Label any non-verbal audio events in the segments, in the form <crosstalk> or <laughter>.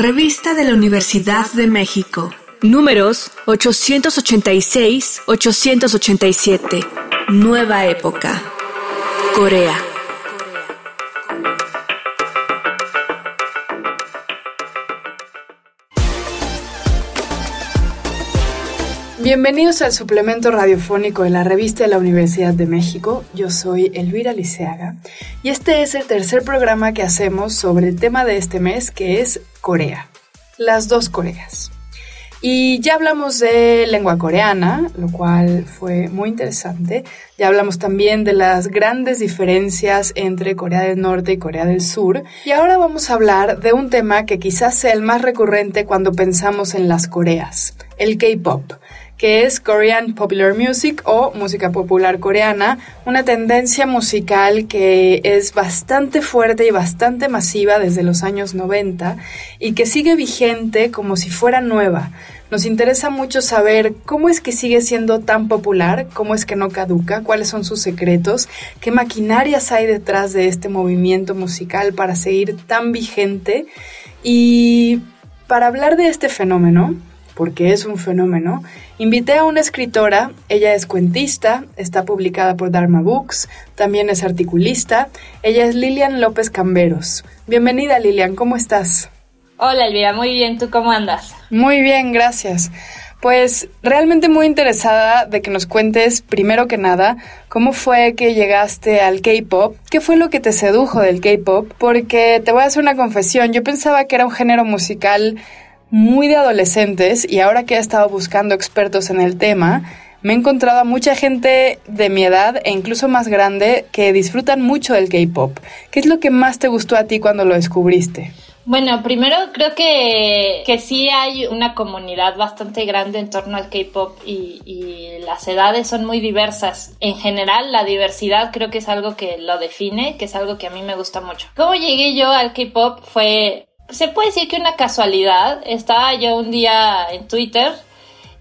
Revista de la Universidad de México. Números 886-887. Nueva época. Corea. Bienvenidos al suplemento radiofónico de la revista de la Universidad de México. Yo soy Elvira Liceaga y este es el tercer programa que hacemos sobre el tema de este mes que es Corea, las dos Coreas. Y ya hablamos de lengua coreana, lo cual fue muy interesante. Ya hablamos también de las grandes diferencias entre Corea del Norte y Corea del Sur. Y ahora vamos a hablar de un tema que quizás sea el más recurrente cuando pensamos en las Coreas, el K-Pop que es Korean Popular Music o música popular coreana, una tendencia musical que es bastante fuerte y bastante masiva desde los años 90 y que sigue vigente como si fuera nueva. Nos interesa mucho saber cómo es que sigue siendo tan popular, cómo es que no caduca, cuáles son sus secretos, qué maquinarias hay detrás de este movimiento musical para seguir tan vigente. Y para hablar de este fenómeno, porque es un fenómeno, invité a una escritora, ella es cuentista, está publicada por Dharma Books, también es articulista, ella es Lilian López Camberos. Bienvenida Lilian, ¿cómo estás? Hola Elvira, muy bien, ¿tú cómo andas? Muy bien, gracias. Pues realmente muy interesada de que nos cuentes, primero que nada, cómo fue que llegaste al K-Pop, qué fue lo que te sedujo del K-Pop, porque te voy a hacer una confesión, yo pensaba que era un género musical muy de adolescentes y ahora que he estado buscando expertos en el tema, me he encontrado a mucha gente de mi edad e incluso más grande que disfrutan mucho del K-Pop. ¿Qué es lo que más te gustó a ti cuando lo descubriste? Bueno, primero creo que, que sí hay una comunidad bastante grande en torno al K-Pop y, las edades son muy diversas. En general, la diversidad creo que es algo que lo define, que es algo que a mí me gusta mucho. ¿Cómo llegué yo al K-Pop? Fue se puede decir que una casualidad. Estaba yo un día en Twitter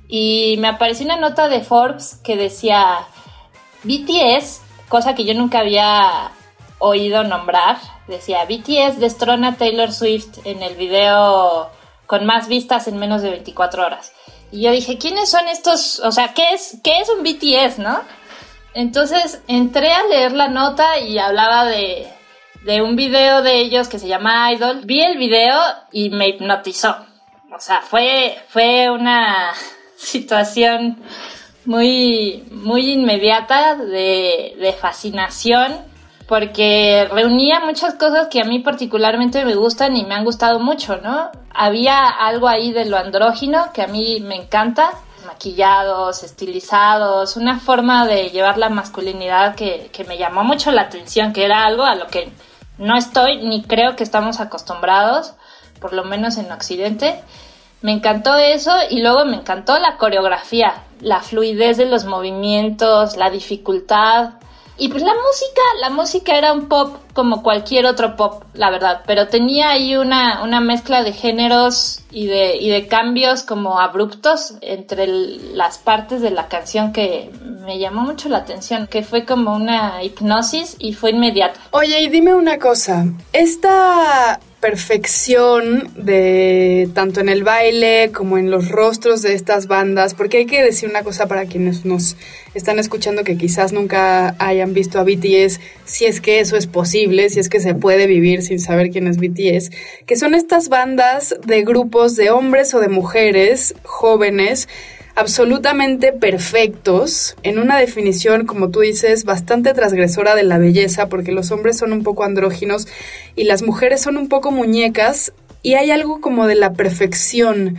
y me apareció una nota de Forbes que decía BTS, cosa que yo nunca había oído nombrar. Decía BTS destrona a Taylor Swift en el video con más vistas en menos de 24 horas. Y yo dije, ¿quiénes son estos? O sea, ¿qué es, qué es un BTS, no? Entonces entré a leer la nota y hablaba de, de un video de ellos que se llama Idol. Vi el video y me hipnotizó. O sea, fue, fue una <laughs> situación muy, muy inmediata de, de fascinación porque reunía muchas cosas que a mí particularmente me gustan y me han gustado mucho, ¿no? Había algo ahí de lo andrógino que a mí me encanta, maquillados, estilizados, una forma de llevar la masculinidad que, que me llamó mucho la atención, que era algo a lo que no estoy ni creo que estamos acostumbrados, por lo menos en Occidente. Me encantó eso y luego me encantó la coreografía, la fluidez de los movimientos, la dificultad. Y pues la música, la música era un pop como cualquier otro pop, la verdad, pero tenía ahí una, una mezcla de géneros y de, y de cambios como abruptos entre las partes de la canción que me llamó mucho la atención, que fue como una hipnosis y fue inmediata. Oye, y dime una cosa, esta perfección de tanto en el baile como en los rostros de estas bandas, porque hay que decir una cosa para quienes nos están escuchando que quizás nunca hayan visto a BTS, si es que eso es posible, si es que se puede vivir sin saber quién es BTS, que son estas bandas de grupos de hombres o de mujeres jóvenes absolutamente perfectos, en una definición, como tú dices, bastante transgresora de la belleza, porque los hombres son un poco andróginos y las mujeres son un poco muñecas, y hay algo como de la perfección,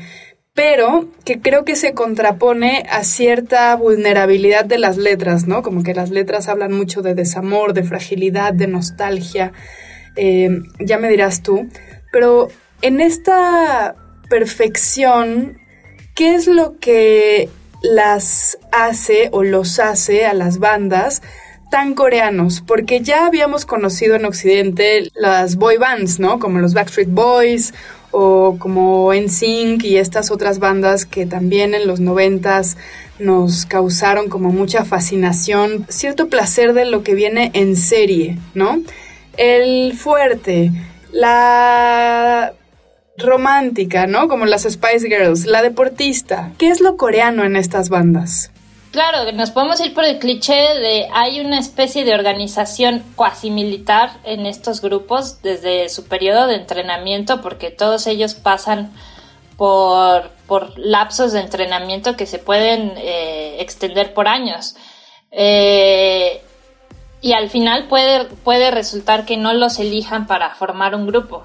pero que creo que se contrapone a cierta vulnerabilidad de las letras, ¿no? Como que las letras hablan mucho de desamor, de fragilidad, de nostalgia, eh, ya me dirás tú, pero en esta perfección ¿qué es lo que las hace o los hace a las bandas tan coreanos? Porque ya habíamos conocido en Occidente las boy bands, ¿no? Como los Backstreet Boys o como NSYNC y estas otras bandas que también en los noventas nos causaron como mucha fascinación, cierto placer de lo que viene en serie, ¿no? El fuerte, la romántica, ¿no? Como las Spice Girls, la deportista. ¿Qué es lo coreano en estas bandas? Claro, nos podemos ir por el cliché de hay una especie de organización cuasi militar en estos grupos desde su periodo de entrenamiento, porque todos ellos pasan por, lapsos de entrenamiento que se pueden eh, extender por años. Eh, y al final puede, puede resultar que no los elijan para formar un grupo.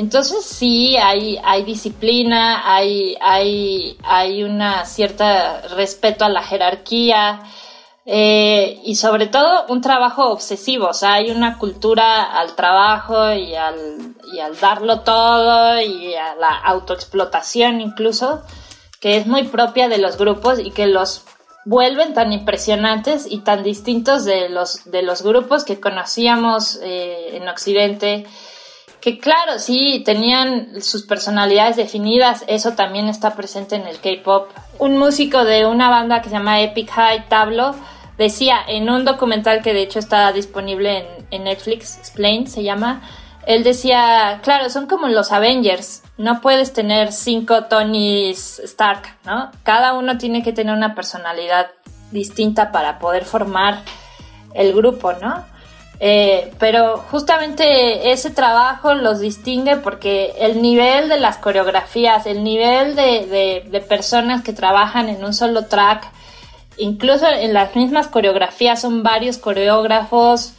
Entonces sí, hay, disciplina, hay, hay, hay una cierta respeto a la jerarquía eh, y sobre todo un trabajo obsesivo, o sea, hay una cultura al trabajo y al, y al darlo todo y a la autoexplotación incluso, que es muy propia de los grupos y que los vuelven tan impresionantes y tan distintos de los, de los grupos que conocíamos eh, en Occidente que claro, sí, tenían sus personalidades definidas, eso también está presente en el K-Pop. Un músico de una banda que se llama Epic High Tablo decía en un documental que de hecho está disponible en, Netflix, Explain se llama, él decía, claro, son como los Avengers, no puedes tener cinco Tonys Stark, ¿no? Cada uno tiene que tener una personalidad distinta para poder formar el grupo, ¿no? Eh, pero justamente ese trabajo los distingue porque el nivel de las coreografías, el nivel de, personas que trabajan en un solo track, incluso en las mismas coreografías son varios coreógrafos,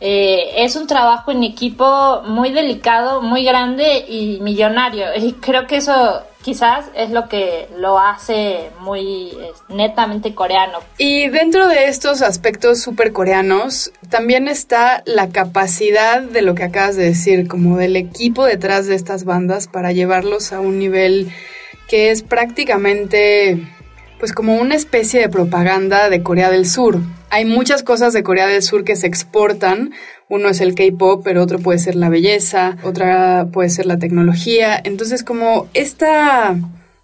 eh, es un trabajo en equipo muy delicado, muy grande y millonario. <laughs> Y creo que eso quizás es lo que lo hace muy netamente coreano. Y dentro de estos aspectos súper coreanos, también está la capacidad de lo que acabas de decir, como del equipo detrás de estas bandas para llevarlos a un nivel que es prácticamente pues como una especie de propaganda de Corea del Sur. Hay muchas cosas de Corea del Sur que se exportan uno es el K-pop, pero otro puede ser la belleza, otra puede ser la tecnología. Entonces, como esta,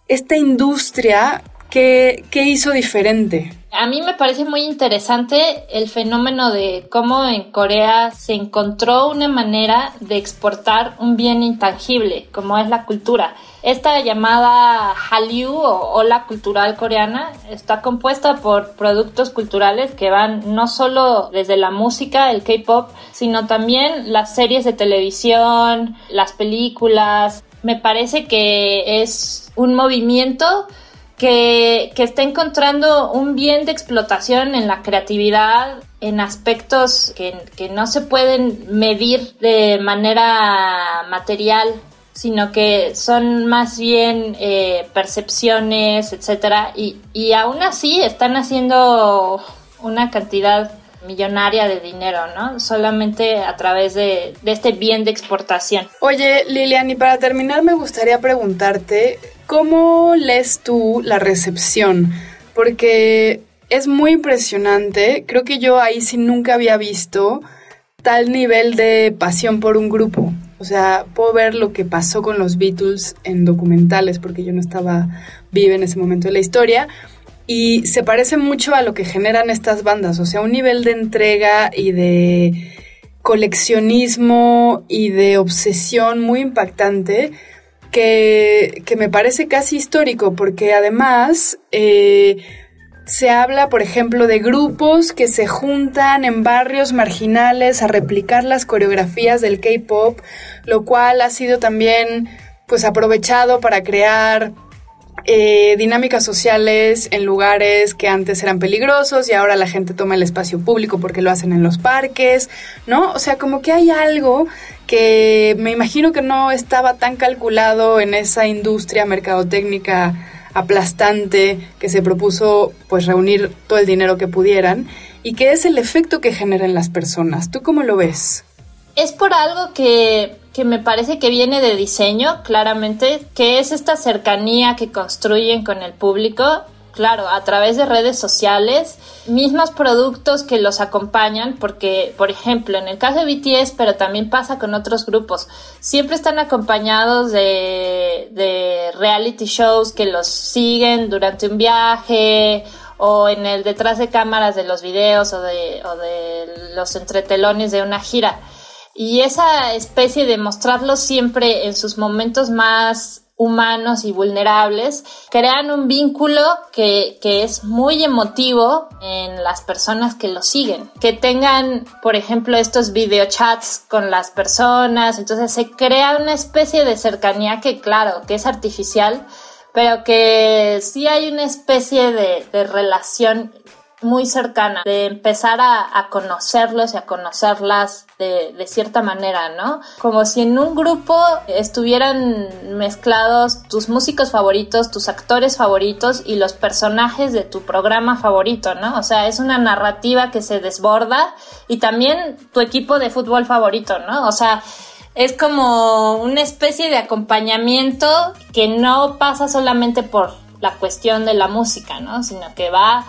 esta industria, ¿qué, ¿qué hizo diferente? A mí me parece muy interesante el fenómeno de cómo en Corea se encontró una manera de exportar un bien intangible, como es la cultura. Esta llamada Hallyu o ola cultural coreana está compuesta por productos culturales que van no solo desde la música, el K-pop, sino también las series de televisión, las películas. Me parece que es un movimiento que, está encontrando un bien de explotación en la creatividad, en aspectos que, no se pueden medir de manera material, sino que son más bien eh, percepciones, etcétera, y, y aún así están haciendo una cantidad millonaria de dinero, ¿no? Solamente a través de, de, este bien de exportación. Oye, Lilian, y para terminar me gustaría preguntarte, ¿Cómo lees tú la recepción? Porque es muy impresionante. Creo que yo ahí sí nunca había visto tal nivel de pasión por un grupo. O sea, puedo ver lo que pasó con los Beatles en documentales, porque yo no estaba viva en ese momento de la historia. Y se parece mucho a lo que generan estas bandas. O sea, un nivel de entrega y de coleccionismo y de obsesión muy impactante que, me parece casi histórico, porque además eh, se habla, por ejemplo, de grupos que se juntan en barrios marginales a replicar las coreografías del K-pop, lo cual ha sido también pues aprovechado para crear eh, dinámicas sociales en lugares que antes eran peligrosos y ahora la gente toma el espacio público porque lo hacen en los parques, ¿no? O sea, como que hay algo que me imagino que no estaba tan calculado en esa industria mercadotécnica aplastante que se propuso pues reunir todo el dinero que pudieran y que es el efecto que genera en las personas. ¿Tú cómo lo ves? Es por algo que, que me parece que viene de diseño, claramente, que es esta cercanía que construyen con el público Claro, a través de redes sociales, mismos productos que los acompañan, porque, por ejemplo, en el caso de BTS, pero también pasa con otros grupos, siempre están acompañados de, reality shows que los siguen durante un viaje o en el detrás de cámaras de los videos o de, o de los entretelones de una gira. y esa especie de mostrarlos siempre en sus momentos más humanos y vulnerables, crean un vínculo que, que, es muy emotivo en las personas que lo siguen. Que tengan, por ejemplo, estos videochats con las personas, entonces se crea una especie de cercanía que, claro, que es artificial, pero que sí hay una especie de, de relación muy cercana, de empezar a, conocerlos y a conocerlas de, de, cierta manera, ¿no? Como si en un grupo estuvieran mezclados tus músicos favoritos, tus actores favoritos y los personajes de tu programa favorito, ¿no? O sea, es una narrativa que se desborda y también tu equipo de fútbol favorito, ¿no? O sea, es como una especie de acompañamiento que no pasa solamente por la cuestión de la música, ¿no? Sino que va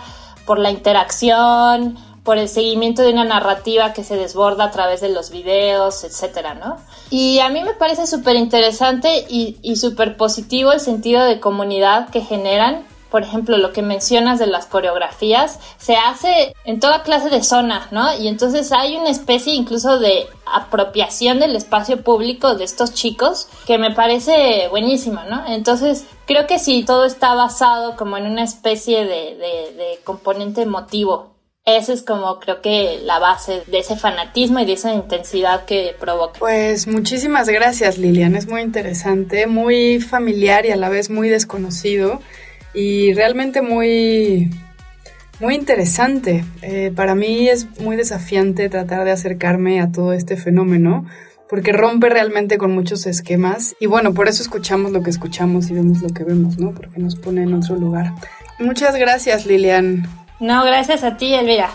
por la interacción, por el seguimiento de una narrativa que se desborda a través de los videos, etcétera, ¿no? Y a mí me parece súper interesante y, y súper positivo el sentido de comunidad que generan por ejemplo, lo que mencionas de las coreografías, se hace en toda clase de zonas, ¿no? Y entonces hay una especie incluso de apropiación del espacio público de estos chicos que me parece buenísima, ¿no? Entonces, creo que sí, todo está basado como en una especie de, de componente emotivo esa es como creo que la base de ese fanatismo y de esa intensidad que provoca. Pues muchísimas gracias Lilian, es muy interesante, muy familiar y a la vez muy desconocido y realmente muy, muy interesante. Eh, para mí es muy desafiante tratar de acercarme a todo este fenómeno porque rompe realmente con muchos esquemas y bueno, por eso escuchamos lo que escuchamos y vemos lo que vemos, ¿no? Porque nos pone en otro lugar. Muchas gracias, Lilian. No, gracias a ti, Elvira.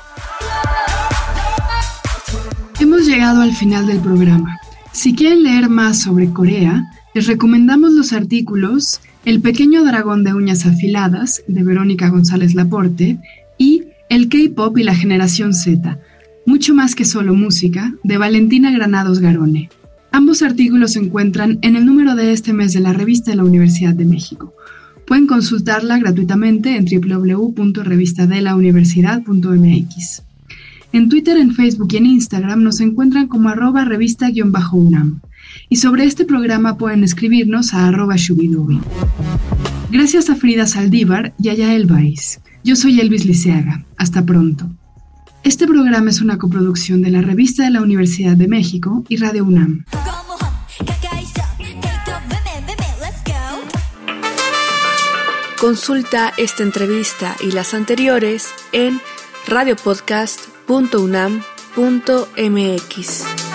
Hemos llegado al final del programa. Si quieren leer más sobre Corea, les recomendamos los artículos el pequeño dragón de uñas afiladas, de Verónica González Laporte, y El K-Pop y la generación Z, mucho más que solo música, de Valentina Granados Garone. Ambos artículos se encuentran en el número de este mes de la revista de la Universidad de México. Pueden consultarla gratuitamente en www.revistadelauniversidad.mx. En Twitter, en Facebook y en Instagram nos encuentran como arroba revista-unam y sobre este programa pueden escribirnos a arroba shubidubi. Gracias a Frida Saldívar y a Yael. Yo soy Elvis Liceaga. Hasta pronto. Este programa es una coproducción de la Revista de la Universidad de México y Radio UNAM. Consulta esta entrevista y las anteriores en radiopodcast.unam.mx.